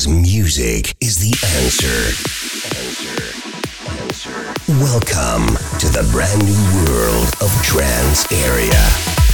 Because music is the answer. Answer. Answer. Welcome to the brand new world of Trance Area.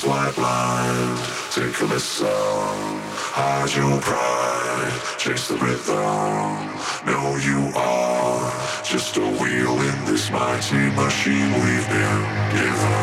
eyes wide blind. Take a listen, hide your pride, chase the rhythm. Know you are just a wheel in this mighty machine we've been given.